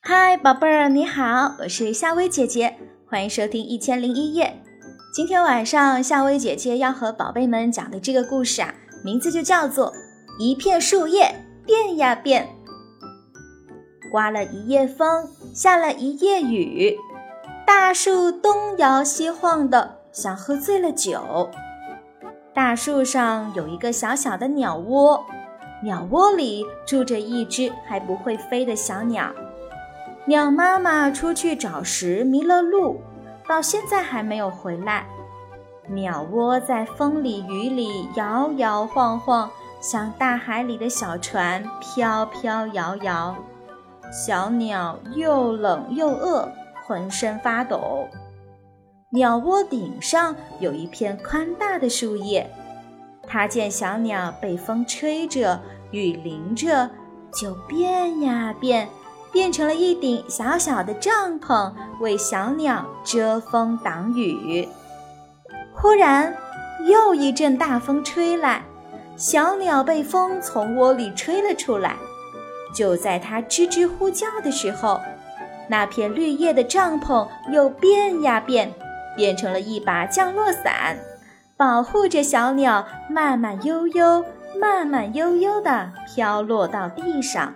嗨，宝贝儿，你好，我是夏薇姐姐，欢迎收听《一千零一夜》。今天晚上，夏薇姐姐要和宝贝们讲的这个故事啊，名字就叫做《一片树叶变呀变》。刮了一夜风，下了一夜雨，大树东摇西晃的，像喝醉了酒。大树上有一个小小的鸟窝，鸟窝里住着一只还不会飞的小鸟。鸟妈妈出去找食迷了路，到现在还没有回来。鸟窝在风里雨里摇摇晃晃，像大海里的小船飘飘摇摇。小鸟又冷又饿，浑身发抖。鸟窝顶上有一片宽大的树叶，它见小鸟被风吹着、雨淋着，就变呀变，变成了一顶小小的帐篷，为小鸟遮风挡雨。忽然，又一阵大风吹来，小鸟被风从窝里吹了出来。就在它吱吱呼叫的时候，那片绿叶的帐篷又变呀变，变成了一把降落伞，保护着小鸟慢慢悠悠、慢慢悠悠地飘落到地上。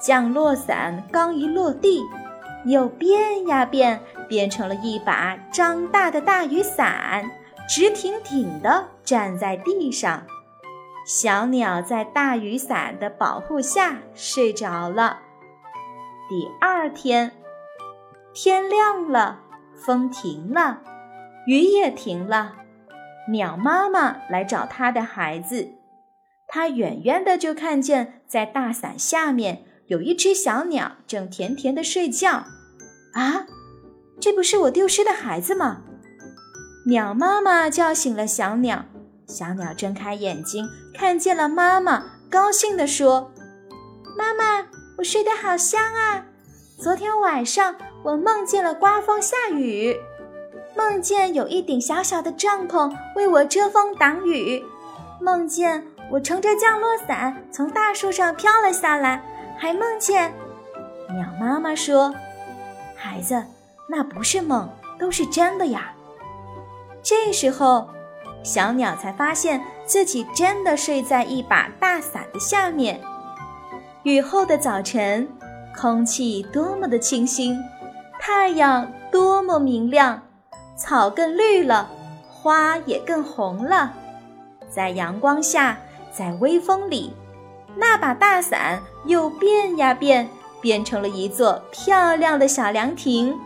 降落伞刚一落地，又变呀变，变成了一把张大的大雨伞，直挺挺地站在地上。小鸟在大雨伞的保护下睡着了。第二天，天亮了，风停了，雨也停了。鸟妈妈来找它的孩子，它远远的就看见，在大伞下面有一只小鸟正甜甜的睡觉。啊，这不是我丢失的孩子吗？鸟妈妈叫醒了小鸟。小鸟睁开眼睛，看见了妈妈，高兴地说：“妈妈，我睡得好香啊！昨天晚上我梦见了刮风下雨，梦见有一顶小小的帐篷为我遮风挡雨，梦见我乘着降落伞从大树上飘了下来，还梦见……”鸟妈妈说：“孩子，那不是梦，都是真的呀。”这时候。小鸟才发现自己真的睡在一把大伞的下面。雨后的早晨，空气多么的清新，太阳多么明亮，草更绿了，花也更红了。在阳光下，在微风里，那把大伞又变呀变，变成了一座漂亮的小凉亭。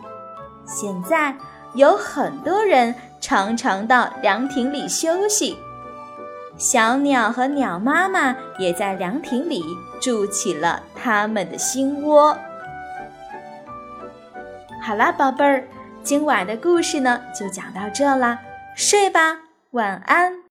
现在有很多人。常常到凉亭里休息，小鸟和鸟妈妈也在凉亭里筑起了他们的新窝。好啦，宝贝儿，今晚的故事呢就讲到这啦，睡吧，晚安。